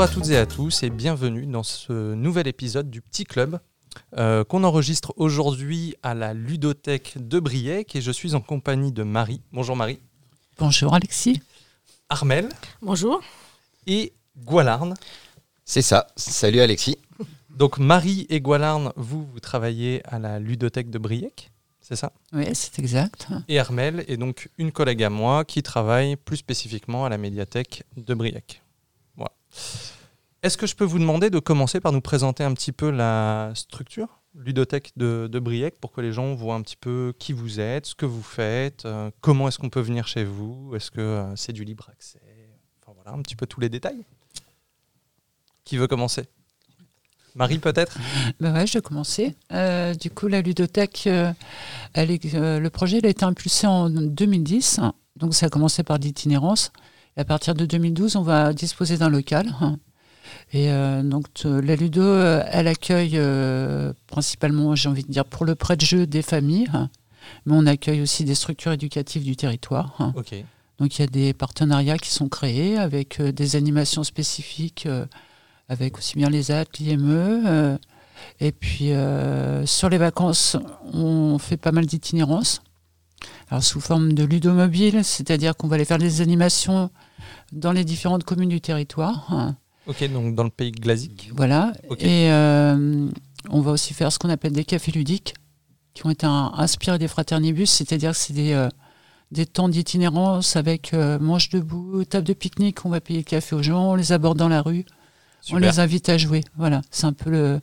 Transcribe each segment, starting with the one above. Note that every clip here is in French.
Bonjour à toutes et à tous et bienvenue dans ce nouvel épisode du Petit Club euh, qu'on enregistre aujourd'hui à la ludothèque de Briec et je suis en compagnie de Marie. Bonjour Marie. Bonjour Alexis. Armel. Bonjour. Et Goualarn. C'est ça. Salut Alexis. Donc Marie et Goualarn, vous, vous travaillez à la ludothèque de Briec, c'est ça? Oui, c'est exact. Et Armel est donc une collègue à moi qui travaille plus spécifiquement à la médiathèque de Briec. Est-ce que je peux vous demander de commencer par nous présenter un petit peu la structure ludothèque de, de Briec pour que les gens voient un petit peu qui vous êtes, ce que vous faites, euh, comment est-ce qu'on peut venir chez vous, est-ce que euh, c'est du libre accès, enfin voilà, un petit peu tous les détails. Qui veut commencer? Marie peut-être? Ben je vais commencer. Euh, du coup, la ludothèque, le projet a été impulsé en 2010, donc ça a commencé par l'itinérance. Et à partir de 2012, on va disposer d'un local. Et euh, donc la ludo, euh, elle accueille euh, principalement, j'ai envie de dire, pour le prêt de jeu des familles, mais on accueille aussi des structures éducatives du territoire. Ok. Donc il y a des partenariats qui sont créés avec euh, des animations spécifiques, avec aussi bien les AT, l'IME. et puis sur les vacances, on fait pas mal d'itinérance. Alors sous forme de ludomobile, c'est-à-dire qu'on va aller faire des animations dans les différentes communes du territoire. hein. Ok, donc dans le pays glasique. Voilà. Et euh, on va aussi faire ce qu'on appelle des cafés ludiques, qui ont été un- inspirés des fraternibus, c'est-à-dire que c'est des, euh, des temps d'itinérance avec euh, manche debout, table de pique-nique, on va payer le café aux gens, on les aborde dans la rue, on les invite à jouer. Voilà, c'est un peu le.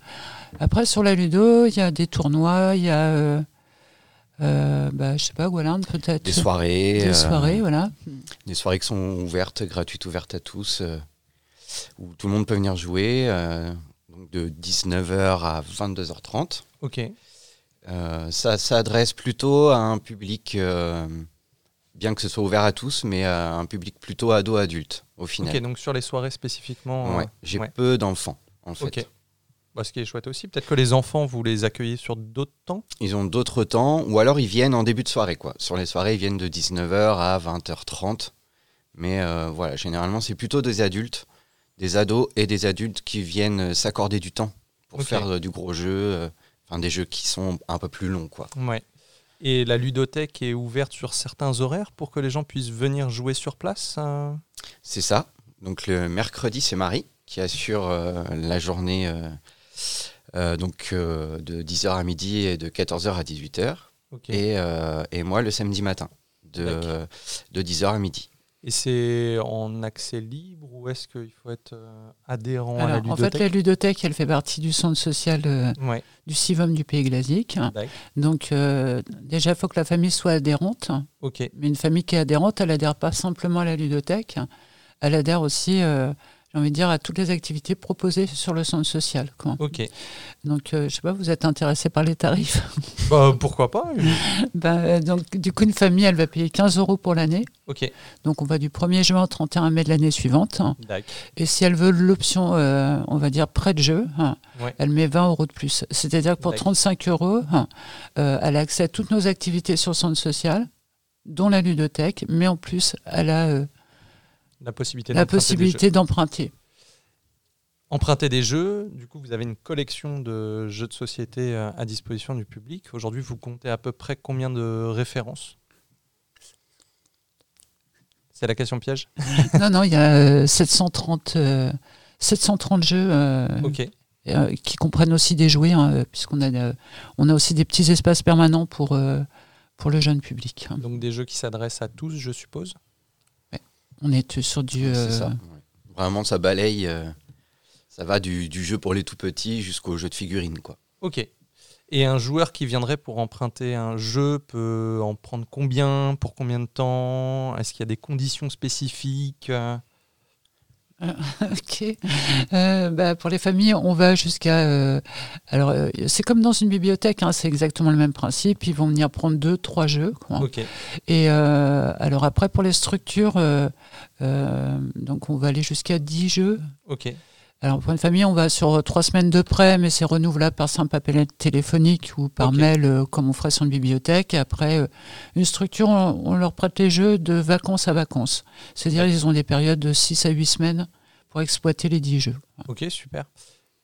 Après, sur la Ludo, il y a des tournois, il y a. Euh, bah, je sais pas, Walland, peut-être. Des soirées. Des euh, soirées, voilà. Des soirées qui sont ouvertes, gratuites, ouvertes à tous, euh, où tout le monde peut venir jouer, euh, donc de 19h à 22h30. Ok. Euh, ça s'adresse plutôt à un public, euh, bien que ce soit ouvert à tous, mais à un public plutôt ado-adulte, au final. Ok, donc sur les soirées spécifiquement. Ouais, J'ai ouais. peu d'enfants, en fait. Ok. Bah, ce qui est chouette aussi, peut-être que les enfants, vous les accueillez sur d'autres temps? Ils ont d'autres temps, ou alors ils viennent en début de soirée. Quoi. Sur les soirées, ils viennent de 19h à 20h30. Mais euh, voilà, généralement, c'est plutôt des adultes, des ados et des adultes qui viennent euh, s'accorder du temps pour faire euh, du gros jeu, euh, enfin des jeux qui sont un peu plus longs. Quoi. Ouais. Et la ludothèque est ouverte sur certains horaires pour que les gens puissent venir jouer sur place C'est ça. Donc le mercredi, c'est Marie qui assure la journée donc, euh, de 10h à midi et de 14h à 18h. Ok. Et, euh, et moi, le samedi matin, de, de 10h à midi. Et c'est en accès libre ou est-ce qu'il faut être euh, adhérent à la Alors, en ludothèque fait, la ludothèque, elle fait partie du centre social euh, Ouais. du CIVOM du Pays Glasique. Donc, euh, déjà, il faut que la famille soit adhérente. Mais une famille qui est adhérente, elle adhère pas simplement à la ludothèque, elle adhère aussi, euh, j'ai envie de dire, à toutes les activités proposées sur le centre social. quoi. Ok. Donc, euh, je sais pas, vous êtes intéressé par les tarifs? Bah, pourquoi pas Ben, euh, Donc, du coup, une famille, elle va payer 15 euros pour l'année. Ok. Donc, on va du 1er juin au 31 mai de l'année suivante. Et si elle veut l'option, euh, on va dire, prêt de jeu, hein, Ouais. elle met 20 euros de plus. C'est-à-dire que pour D'accord. 35 euros, hein, euh, elle a accès à toutes nos activités sur le centre social, dont la ludothèque, mais en plus, elle a euh, La possibilité la d'emprunter des possibilité d'emprunter. jeux. Emprunter des jeux. Du coup, vous avez une collection de jeux de société euh, à disposition du public. Aujourd'hui, vous comptez à peu près combien de références? C'est la question piège non, non, il y a euh, 730, euh, 730 jeux euh, Ok. euh, qui comprennent aussi des jouets, hein, puisqu'on a, on a aussi des petits espaces permanents pour, pour le jeune public. Donc des jeux qui s'adressent à tous, je suppose? On est sur du... euh, C'est ça. ouais. Vraiment, ça balaye. euh, ça va du, du jeu pour les tout petits jusqu'au jeu de figurines. Quoi. Ok. Et un joueur qui viendrait pour emprunter un jeu peut en prendre combien Pour combien de temps? Est-ce qu'il y a des conditions spécifiques euh? Ok. Euh, bah, pour les familles, on va jusqu'à. euh, alors, euh, c'est comme dans une bibliothèque, hein, c'est exactement le même principe. Ils vont venir prendre deux, trois jeux. quoi. Ok. Et alors après, pour les structures, donc on va aller jusqu'à 10 jeux. Ok. Alors pour une famille, on va sur trois semaines de prêt, mais c'est renouvelable par simple appel téléphonique ou par mail, euh, comme on ferait sur une bibliothèque. Et après, euh, une structure, on, on leur prête les jeux de vacances à vacances. C'est-à-dire ils ont des périodes de 6 à 8 semaines pour exploiter les 10 jeux. Ok, super.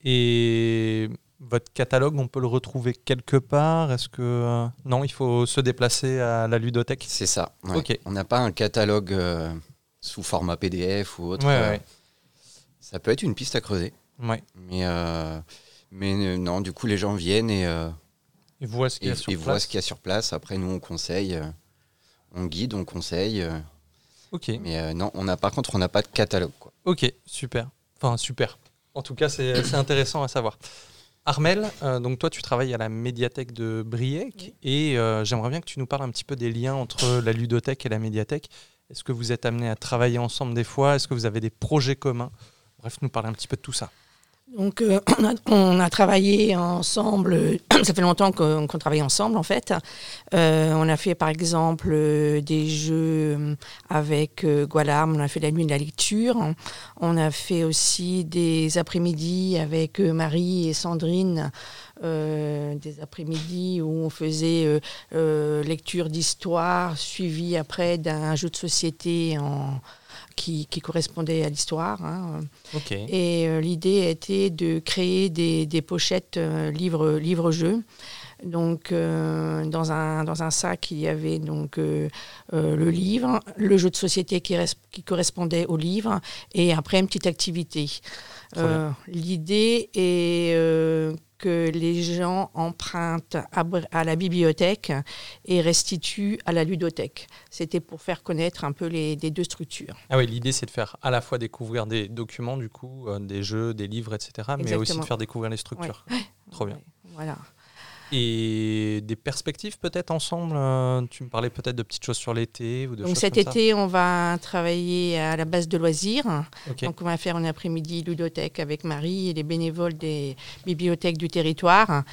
Et votre catalogue, on peut le retrouver quelque part? Est-ce que euh, non, il faut se déplacer à la ludothèque? C'est ça. ouais. Ok. On n'a pas un catalogue euh, sous format PDF ou autre. Ouais, euh, ouais. Ça peut être une piste à creuser. Ouais. Mais, euh, mais euh, non, du coup, les gens viennent et, euh, Et voient ce qu'il y et, a sur et voient place. ce qu'il y a sur place. Après, nous, on conseille, euh, on guide, on conseille. euh, Ok. mais euh, non, on a, par contre, on n'a pas de catalogue. Quoi. Ok, super. Enfin, super. En tout cas, c'est c'est intéressant à savoir. Armel, euh, donc toi, tu travailles à la médiathèque de Briec et euh, j'aimerais bien que tu nous parles un petit peu des liens entre la ludothèque et la médiathèque. Est-ce que vous êtes amenés à travailler ensemble des fois? Est-ce que vous avez des projets communs? Bref, nous parler un petit peu de tout ça. Donc, euh, on, a, travaillé ensemble, ça fait longtemps qu'on travaille ensemble en fait. Euh, on a fait par exemple euh, des jeux avec Gualarm, on a fait la nuit de la lecture. On a fait aussi des après-midi avec Marie et Sandrine, des après-midi où on faisait lecture d'histoire suivie après d'un jeu de société en, qui, qui correspondait à l'histoire. hein. Et euh, l'idée était de créer des, des pochettes euh, livres livres-jeux. Donc, euh, dans, un, dans un sac, il y avait donc le livre, le jeu de société qui correspondait au livre, et après une petite activité. Euh, L'idée est euh, que les gens empruntent à, la bibliothèque et restituent à la ludothèque. C'était pour faire connaître un peu les, les deux structures. Ah oui, l'idée c'est de faire à la fois découvrir des documents, du coup, euh, des jeux, des livres, etc., mais aussi de faire découvrir les structures. Trop bien. Voilà. Et des perspectives peut-être ensemble euh, Tu me parlais peut-être de petites choses sur l'été ou de Donc cet comme ça été, on va travailler à la base de loisirs. Donc on va faire un après-midi ludothèque avec Marie et les bénévoles des bibliothèques du territoire.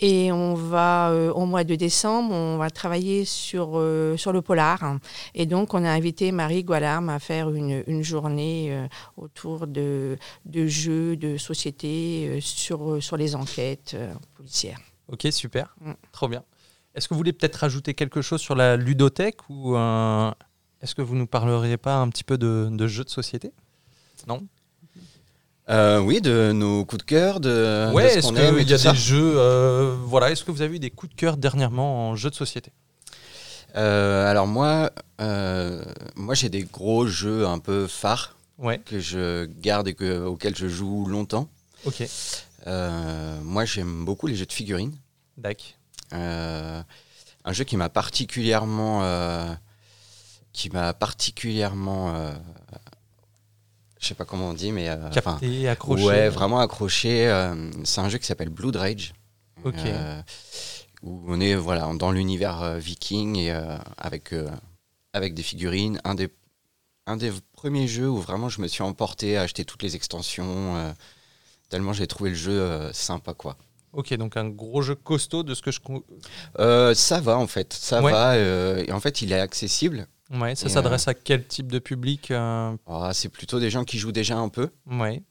Et on va, euh, au mois de décembre, on va travailler sur, euh, sur le polar. Et donc, on a invité Marie Gualarm à faire une, une journée euh, autour de, de jeux, de société, sur, sur les enquêtes policières. Ok, super. Mm. Trop bien. Est-ce que vous voulez peut-être rajouter quelque chose sur la ludothèque ou euh, est-ce que vous nous parleriez pas un petit peu de, de jeux de société? Non? Euh, oui, de nos coups de cœur, de, Ouais, de ce qu'on aime qu'il y a des jeux. euh, voilà, est-ce que vous avez eu des coups de cœur dernièrement en jeux de société? Euh, alors moi, euh, moi j'ai des gros jeux un peu phares Ouais, que je garde et que, auxquels je joue longtemps. ok. Euh, moi j'aime beaucoup les jeux de figurines. Dac. Euh, un jeu qui m'a particulièrement, euh, qui m'a particulièrement, je sais pas comment on dit, mais euh, Capté, accroché. ouais, vraiment accroché. euh, c'est un jeu qui s'appelle Blood Rage. Ok. Euh, où on est voilà dans l'univers viking et avec avec des figurines. Un des un des premiers jeux où vraiment je me suis emporté à acheter toutes les extensions. Tellement j'ai trouvé le jeu euh, sympa quoi. Ok, donc un gros jeu costaud de ce que je. Euh, ça va en fait, ça Ouais. va. euh, et en fait, il est accessible. Ouais, ça s'adresse à quel type de public Ah, c'est plutôt des gens qui jouent déjà un peu, Ouais.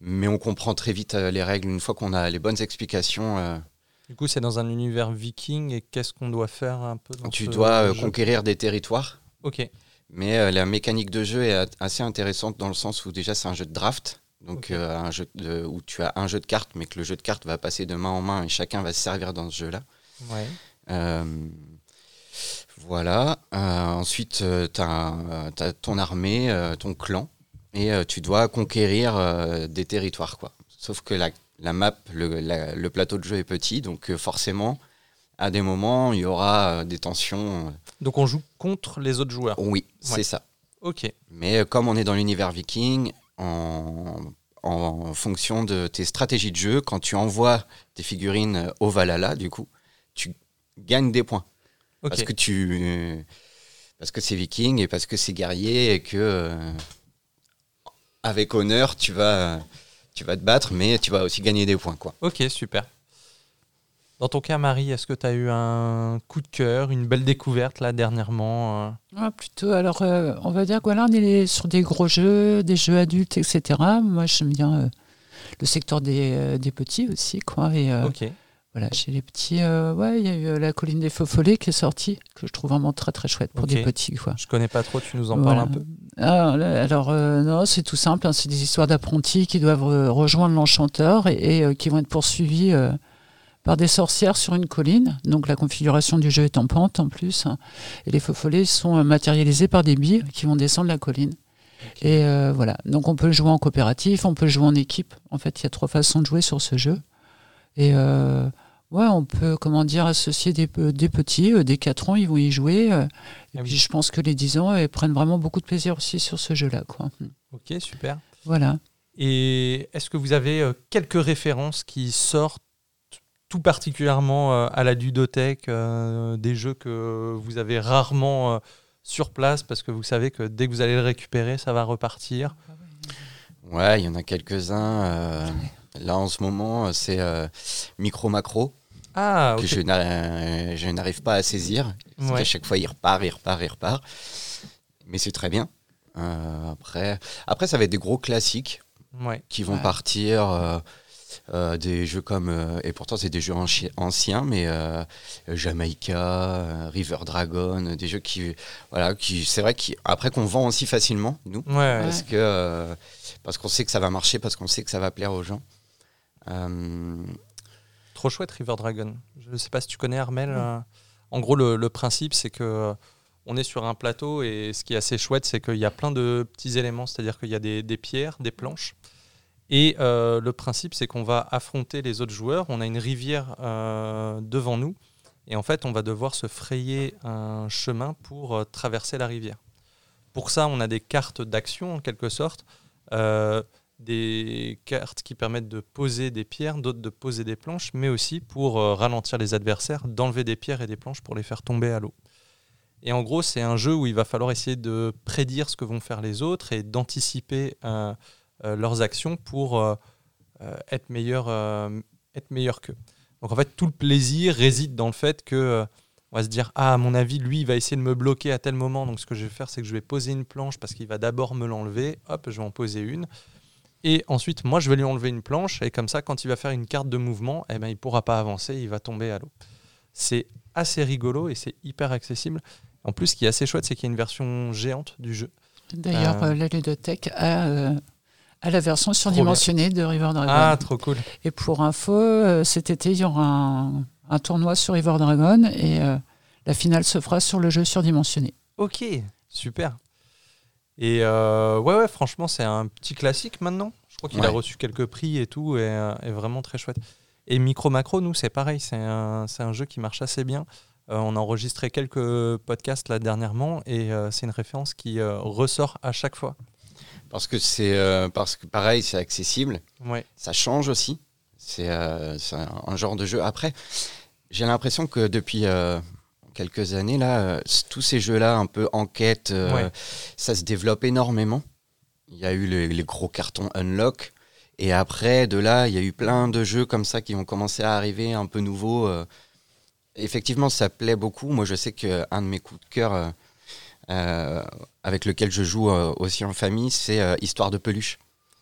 mais on comprend très vite les règles une fois qu'on a les bonnes explications. Du coup, c'est dans un univers viking et qu'est-ce qu'on doit faire un peu dans tu ce dois jeu conquérir des territoires. Ok. Mais la mécanique de jeu est a- assez intéressante dans le sens où déjà c'est un jeu de draft, donc euh, un jeu de- où tu as un jeu de cartes, mais que le jeu de cartes va passer de main en main et chacun va se servir dans ce jeu-là. Ouais. Euh, voilà. Euh, ensuite, tu as, ton armée, ton clan, et tu dois conquérir des territoires. Quoi. Sauf que la, la map, le, la- le plateau de jeu est petit, donc forcément, à des moments, il y aura des tensions. Donc on joue contre les autres joueurs. Oui, c'est ça. Ok. Mais comme on est dans l'univers viking, en, en fonction de tes stratégies de jeu, quand tu envoies tes figurines au Valhalla, du coup, tu gagnes des points. Parce que tu. Parce que c'est viking et parce que c'est guerrier et que. euh, avec honneur, tu vas, tu vas te battre, mais tu vas aussi gagner des points. Quoi. Ok, super. Dans ton cas, Marie, est-ce que tu as eu un coup de cœur, une belle découverte là dernièrement euh? Ah, plutôt, alors euh, on va dire que voilà, on est sur des gros jeux, des jeux adultes, etc. Moi j'aime bien euh, le secteur des, euh, des petits aussi. Quoi, et, Ok. voilà, chez les petits, ouais, il y a eu La colline des faux follets qui est sortie, que je trouve vraiment très très chouette pour des petits. Quoi. Je connais pas trop, tu nous en Voilà. parles un peu Ah, là, alors, non, c'est tout simple. hein, c'est des histoires d'apprentis qui doivent rejoindre l'enchanteur et, et, qui vont être poursuivis par des sorcières sur une colline. Donc, la configuration du jeu est en pente en plus. hein. et les faux follets sont euh, matérialisés par des billes qui vont descendre la colline. Et euh, voilà. Donc, on peut jouer en coopératif, on peut jouer en équipe. En fait, il y a trois façons de jouer sur ce jeu. Et euh, ouais, on peut, comment dire, associer des, pe- des petits, euh, des 4 ans, ils vont y jouer. et Ah oui. puis, je pense que les 10 ans, ils prennent vraiment beaucoup de plaisir aussi sur ce jeu-là. Quoi. Ok, super. Voilà. Et est-ce que vous avez quelques références qui sortent tout particulièrement euh, à la ludothèque, euh, des jeux que vous avez rarement euh, sur place parce que vous savez que dès que vous allez le récupérer, ça va repartir Ouais, il y en a quelques-uns. euh, là, en ce moment, c'est euh, Micro Macro, Ah, que je n'a- je n'arrive pas à saisir. Ouais. qu'à chaque fois, il repart, il repart, il repart. Mais c'est très bien. Euh, après, après, ça va être des gros classiques Ouais. qui vont Ouais. partir. Euh, des jeux comme euh, et pourtant c'est des jeux anciens mais euh, Jamaica, euh, River Dragon, des jeux qui voilà qui c'est vrai qu'après qu'on vend aussi facilement nous Ouais, ouais. parce que parce qu'on sait que ça va marcher parce qu'on sait que ça va plaire aux gens. Trop chouette River Dragon. Je ne sais pas si tu connais Armel. En gros, le, le principe, c'est que on est sur un plateau et ce qui est assez chouette, c'est qu'il y a plein de petits éléments, c'est-à-dire qu'il y a des, des pierres, des planches. Et euh, le principe, c'est qu'on va affronter les autres joueurs. On a une rivière euh, devant nous. Et en fait, on va devoir se frayer un chemin pour euh, traverser la rivière. Pour ça, on a des cartes d'action, en quelque sorte. Des cartes qui permettent de poser des pierres, d'autres de poser des planches, mais aussi pour ralentir les adversaires, d'enlever des pierres et des planches pour les faire tomber à l'eau. Et en gros, c'est un jeu où il va falloir essayer de prédire ce que vont faire les autres et d'anticiper leurs actions pour euh, euh, être meilleur, euh, être meilleur qu'eux. Donc en fait, tout le plaisir réside dans le fait que euh, on va se dire ah à mon avis lui il va essayer de me bloquer à tel moment donc ce que je vais faire c'est que je vais poser une planche parce qu'il va d'abord me l'enlever hop je vais en poser une et ensuite moi je vais lui enlever une planche et comme ça quand il va faire une carte de mouvement eh ben il pourra pas avancer il va tomber à l'eau c'est assez rigolo et c'est hyper accessible en plus ce qui est assez chouette c'est qu'il y a une version géante du jeu D'ailleurs, Euh. euh, la ludothèque a, euh, a la version surdimensionnée de River Dragon. ah trop cool. Et pour info, euh, cet été, il y aura un, un tournoi sur River Dragon et euh, la finale se fera sur le jeu surdimensionné. ok super. Et euh, ouais ouais franchement c'est un petit classique maintenant. Je crois qu'il a reçu quelques prix et tout et, euh, vraiment très chouette. Et Micro Macro nous c'est pareil. C'est un, un jeu qui marche assez bien. On a enregistré quelques podcasts là dernièrement et c'est une référence qui ressort à chaque fois parce que c'est euh, parce que pareil, c'est accessible. ouais Ça change aussi. C'est euh, un, genre de jeu. Après, j'ai l'impression que depuis euh, quelques années là, tous ces jeux-là, un peu enquête, Ouais. ça se développe énormément. Il y a eu les, les gros cartons Unlock. Et après, de là, il y a eu plein de jeux comme ça qui ont commencé à arriver, un peu nouveaux. Effectivement, ça plaît beaucoup. Moi, je sais qu'un de mes coups de cœur avec lequel je joue euh, aussi en famille, c'est euh, Histoire de peluche.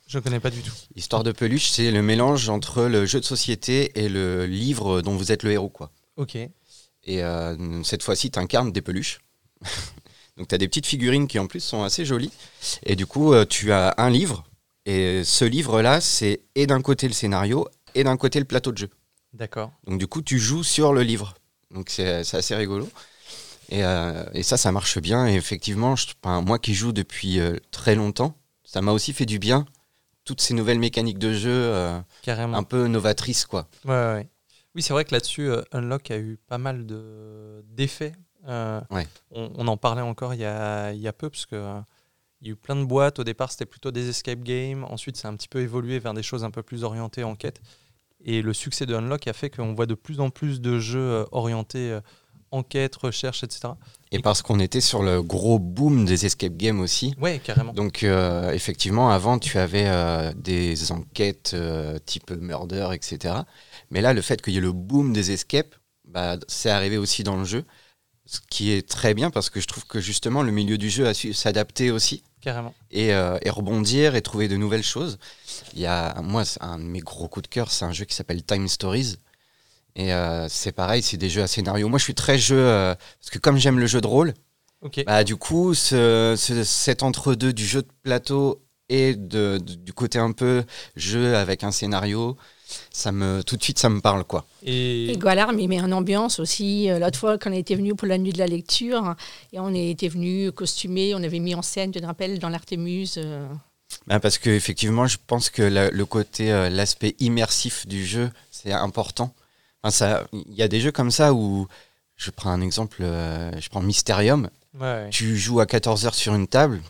je connais pas du tout Histoire de peluche, c'est le mélange entre le jeu de société et le livre dont vous êtes le héros. quoi. ok Et euh, cette fois-ci, tu incarnes des peluches. Donc tu as des petites figurines qui en plus sont assez jolies. Et du coup, euh, tu as un livre. Et ce livre-là, c'est et d'un côté le scénario et d'un côté le plateau de jeu. d'accord Donc du coup, tu joues sur le livre. Donc c'est assez rigolo. Et, euh, et ça, ça marche bien. Et effectivement, je- moi qui joue depuis euh, très longtemps, ça m'a aussi fait du bien. Toutes ces nouvelles mécaniques de jeu, euh, carrément un peu novatrices, quoi. Ouais. Oui, c'est vrai que là-dessus, Unlock a eu pas mal de- d'effets. Ouais. on, on en parlait encore il y a, il y a peu, parce que il y a eu plein de boîtes. Au départ, c'était plutôt des escape games. Ensuite, ça a un petit peu évolué vers des choses un peu plus orientées enquête. Et le succès de Unlock a fait qu'on voit de plus en plus de jeux orientés enquête, recherche, etc. Et parce qu'on était sur le gros boom des escape games aussi. Ouais, carrément. Donc euh, effectivement, avant, tu avais euh, des enquêtes euh, type murder, etc. Mais là, le fait qu'il y ait le boom des escapes, bah, c'est arrivé aussi dans le jeu. Ce qui est très bien parce que je trouve que justement, le milieu du jeu a su s'adapter aussi. Carrément. et, et rebondir et trouver de nouvelles choses. Il y a, moi, un de mes gros coups de cœur, c'est un jeu qui s'appelle Time Stories. Et euh, c'est pareil, c'est des jeux à scénario. Moi, je suis très jeu, euh, parce que comme j'aime le jeu de rôle. Bah, du coup, ce, ce- cet entre-deux du jeu de plateau et de, de- du côté un peu jeu avec un scénario, ça me, tout de suite, ça me parle, quoi. Et, Et Gualarme, il met une ambiance aussi. Euh, L'autre fois, quand on était venu pour la nuit de la lecture, et on était venu costumé, on avait mis en scène, tu te rappelles, dans l'Artémuse. euh, Bah, parce que effectivement, je pense que la- le côté, euh, l'aspect immersif du jeu, c'est important. Enfin, il y a des jeux comme ça où, je prends un exemple, euh, je prends Mysterium. ouais. Tu joues à 14 heures sur une table,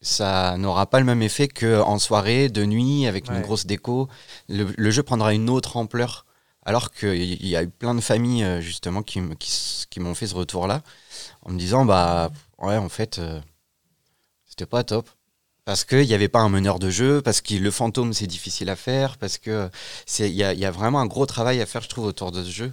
ça n'aura pas le même effet qu'en soirée, de nuit, avec Ouais. une grosse déco. Le, le jeu prendra une autre ampleur. Alors qu'il y a eu plein de familles, euh, justement, qui m'ont fait ce retour-là, en me disant, bah, ouais, en fait, euh, c'était pas top. Parce qu'il n'y avait pas un meneur de jeu, parce que le fantôme, c'est difficile à faire, parce que c'est- il y a, il y a vraiment un gros travail à faire, je trouve, autour de ce jeu.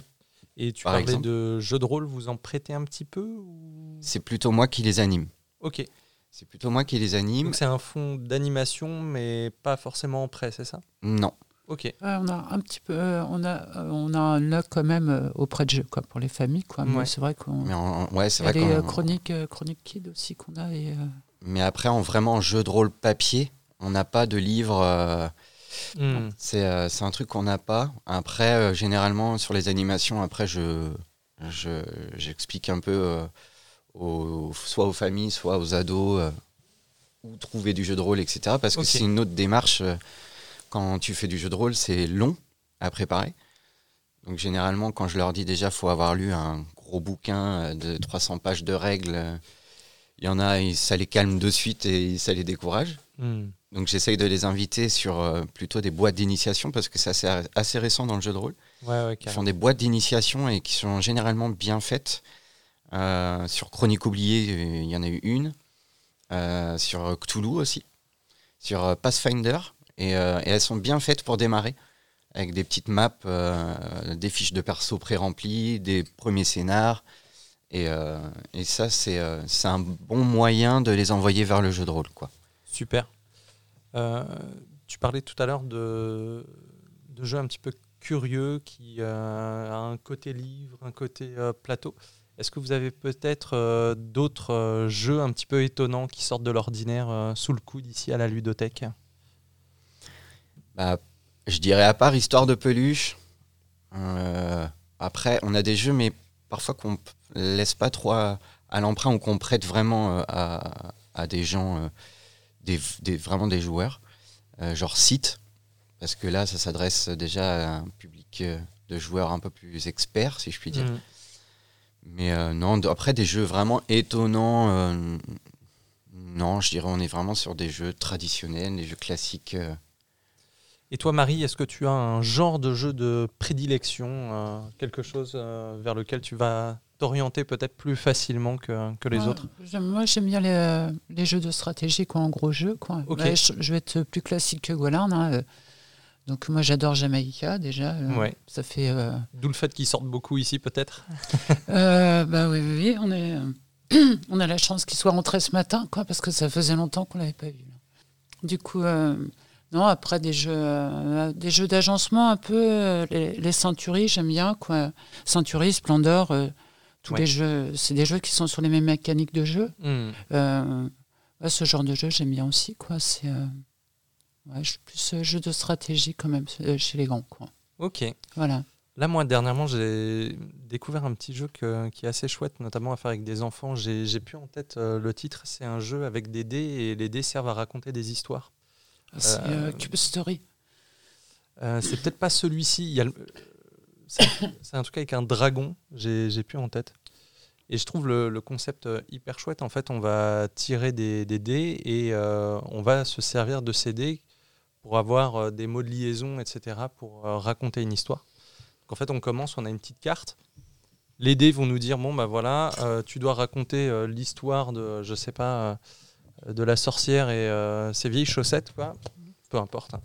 Et tu Par parlais exemple. de jeux de rôle, vous en prêtez un petit peu ou- C'est plutôt moi qui les anime. Ok. C'est plutôt moi qui les anime. Donc c'est un fond d'animation, mais pas forcément en prêt, c'est ça? Non. Ok. On a un petit peu, euh, on a, euh, on a un là quand même euh, auprès de jeu quoi pour les familles quoi. Mais Ouais. c'est vrai qu'on. Mais en- ouais, c'est Il y a vrai les euh, chroniques, euh, chroniques kids aussi qu'on a et. Mais après, en vraiment jeu de rôle papier, on n'a pas de livre. euh, Hmm. c'est euh, c'est un truc qu'on n'a pas. Après, euh, généralement, sur les animations, après, je je- j'explique un peu, aux- soit aux familles, soit aux ados, où trouver du jeu de rôle, etc. Parce que c'est une autre démarche. quand tu fais du jeu de rôle, c'est long à préparer. Donc, généralement, quand je leur dis déjà, faut avoir lu un gros bouquin de 300 pages de règles. Il y en a, ça les calme de suite et ça les décourage. Hmm. Donc j'essaye de les inviter sur euh, plutôt des boîtes d'initiation parce que c'est assez, assez récent dans le jeu de rôle. Ouais, ouais, Ils font des boîtes d'initiation et qui sont généralement bien faites. Euh, sur Chronique oubliée, il y en a eu une. Euh, sur Cthulhu aussi. Sur Pathfinder. Et, et elles sont bien faites pour démarrer. Avec des petites maps, des fiches de perso pré-remplies, des premiers scénars. Et, euh, et ça, c'est euh, c'est un bon moyen de les envoyer vers le jeu de rôle. Quoi. Super. Euh, tu parlais tout à l'heure de, de jeux un petit peu curieux qui a un côté livre, un côté plateau. Est-ce que vous avez peut-être euh, d'autres euh, jeux un petit peu étonnants qui sortent de l'ordinaire euh, sous le coude ici à la ludothèque? Bah, je dirais à part Histoire de peluche. après, on a des jeux, mais parfois qu'on laisse pas trop à, à l'emprunt ou qu'on prête vraiment euh, à, à des gens, euh, des, des- vraiment des joueurs, euh, genre Site, parce que là, ça s'adresse déjà à un public de joueurs un peu plus experts, si je puis dire. Hmm. Mais euh, non, après des jeux vraiment étonnants, euh, non, je dirais on est vraiment sur des jeux traditionnels, des jeux classiques. euh, Et toi, Marie, est-ce que tu as un genre de jeu de prédilection, quelque chose vers lequel tu vas t'orienter peut-être plus facilement que, que les autres Moi, j'aime bien les, euh, les jeux de stratégie, quoi, en gros jeu. Quoi. Ok. Là, je, je vais être plus classique que Golan. hein, euh. Donc, moi, j'adore Jamaïca, déjà. euh, Ouais. Ça fait. euh, D'où le fait qu'ils sortent beaucoup ici, peut-être euh, bah oui, oui, oui, on, est, on a la chance qu'il soit rentré ce matin, quoi, parce que ça faisait longtemps qu'on l'avait pas vu. Du coup, euh, non, après des jeux, des jeux d'agencement un peu, les, les Centuries, j'aime bien, quoi. Centuries, Splendor, tous Ouais. les jeux, c'est des jeux qui sont sur les mêmes mécaniques de jeu. Hmm. Euh, ouais, ce genre de jeu, j'aime bien aussi, quoi. C'est euh, ouais, je suis plus euh, jeu de stratégie quand même chez les grands, quoi. Ok. Voilà. Là, moi, dernièrement, j'ai découvert un petit jeu que- qui est assez chouette, notamment à faire avec des enfants. J'ai j'ai plus en tête euh, le titre. C'est un jeu avec des dés et les dés servent à raconter des histoires. C'est Euh, euh, Cube Story. C'est peut-être pas celui-ci. Il y a le- C'est un truc avec un dragon. J'ai plus en tête. Et je trouve le, concept euh, hyper chouette. En fait, on va tirer des, dés et euh, on va se servir de ces dés pour avoir euh, des mots de liaison, etc., pour raconter une histoire. En fait, on commence, on a une petite carte. Les dés vont nous dire bon, bah voilà, tu dois raconter l'histoire de, je sais pas, de la sorcière et ses vieilles chaussettes, quoi. Peu importe. hein.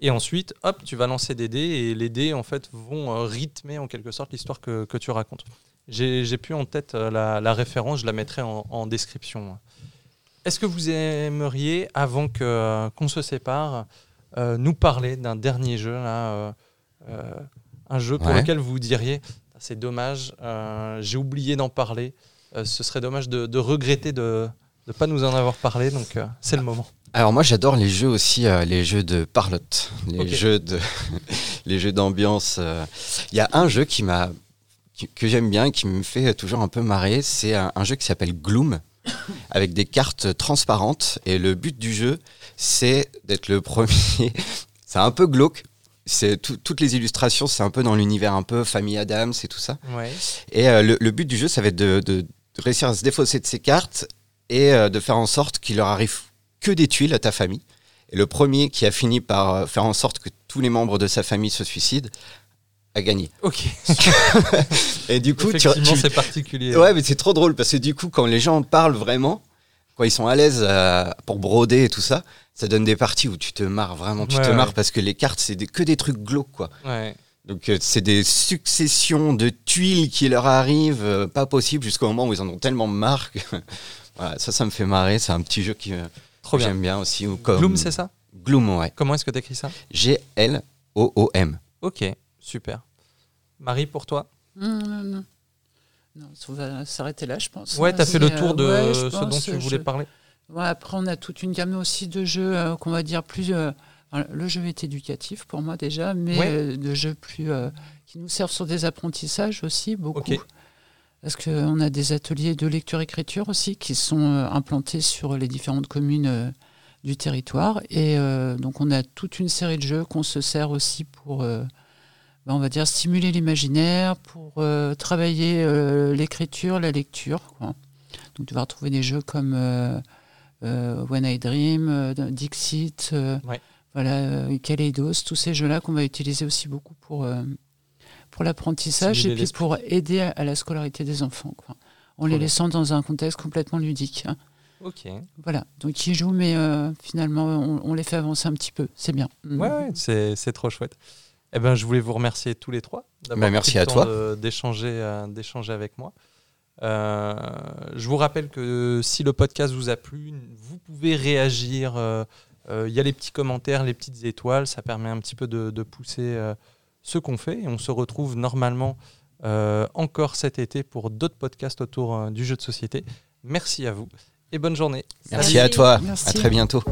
Et ensuite, hop, tu vas lancer des dés et les dés, en fait, vont euh, rythmer en quelque sorte l'histoire que, que tu racontes. J'ai j'ai plus en tête euh, la, la référence, je la mettrai en, en description. Est-ce que vous aimeriez, avant que, euh, qu'on se sépare, euh, nous parler d'un dernier jeu, là, euh, un jeu pour Ouais. lequel vous diriez c'est dommage, euh, j'ai oublié d'en parler. euh, ce serait dommage de, de regretter de ne pas nous en avoir parlé, donc euh, c'est le moment. Alors moi j'adore les jeux aussi, euh, les jeux de parlotte, les jeux de, les jeux d'ambiance. euh. Il y a un jeu qui m'a, que j'aime bien, qui me fait toujours un peu marrer. C'est un, un jeu qui s'appelle Gloom, avec des cartes transparentes. Et le but du jeu, c'est d'être le premier. c'est un peu glauque. C'est tout- toutes les illustrations, c'est un peu dans l'univers un peu famille Adams et tout ça. Ouais. Et euh, le, le but du jeu, ça va être de, de- de réussir à se défausser de ces cartes et de faire en sorte qu'il leur arrive que des tuiles à ta famille. Et le premier qui a fini par euh, faire en sorte que tous les membres de sa famille se suicident a gagné. Ok. Et du coup, tu, Effectivement, tu- c'est particulier. ouais, mais c'est trop drôle parce que du coup, quand les gens parlent vraiment, quand ils sont à l'aise euh, pour broder et tout ça, ça donne des parties où tu te marres vraiment, tu Ouais, te ouais. marres parce que les cartes, c'est des- que des trucs glauques, quoi. Ouais. Donc euh, c'est des successions de tuiles qui leur arrivent, euh, pas possible jusqu'au moment où ils en ont tellement marre. que- voilà, ça, ça me fait marrer. C'est un petit jeu qui, Trop que bien. j'aime bien aussi. Ou comme Gloom, c'est ça? Gloom, ouais. Comment est-ce que tu écris ça G-L-O-O-M. Ok, super. Marie, pour toi? Non, non, non. Non, on va s'arrêter là, je pense. Ouais, t'as C'est, fait le euh, tour de ouais, je ce dont tu euh, voulais je- parler. Ouais, après, on a toute une gamme aussi de jeux euh, qu'on va dire plus. euh, le jeu est éducatif pour moi déjà, mais Ouais. euh, de jeux plus euh, qui nous servent sur des apprentissages aussi beaucoup. Ok. Parce qu'on a des ateliers de lecture-écriture aussi qui sont euh, implantés sur les différentes communes euh, du territoire. Et euh, donc, on a toute une série de jeux qu'on se sert aussi pour, euh, ben, on va dire, stimuler l'imaginaire, pour euh, travailler l'écriture, la lecture. quoi. Donc, tu vas retrouver des jeux comme When I Dream, Dixit, Ouais. voilà, Kaleidos, tous ces jeux-là qu'on va utiliser aussi beaucoup pour, pour l'apprentissage et puis pour aider à, à la scolarité des enfants. Quoi. En les laissant dans un contexte complètement ludique. hein. Ok. Voilà, donc ils jouent, mais euh, finalement, on, on les fait avancer un petit peu. C'est bien. Mm. Ouais, ouais, c'est trop chouette. Eh ben, je voulais vous remercier tous les trois. d'avoir Bah, merci à toi. D'échanger, euh, d'échanger avec moi. Euh, je vous rappelle que si le podcast vous a plu, vous pouvez réagir. euh, euh, Il y a les petits commentaires, les petites étoiles. Ça permet un petit peu de, de pousser euh, ce qu'on fait. Et on se retrouve normalement euh, encore cet été pour d'autres podcasts autour euh, du jeu de société. Merci à vous et bonne journée. Merci Salut. à toi. Merci. À très bientôt.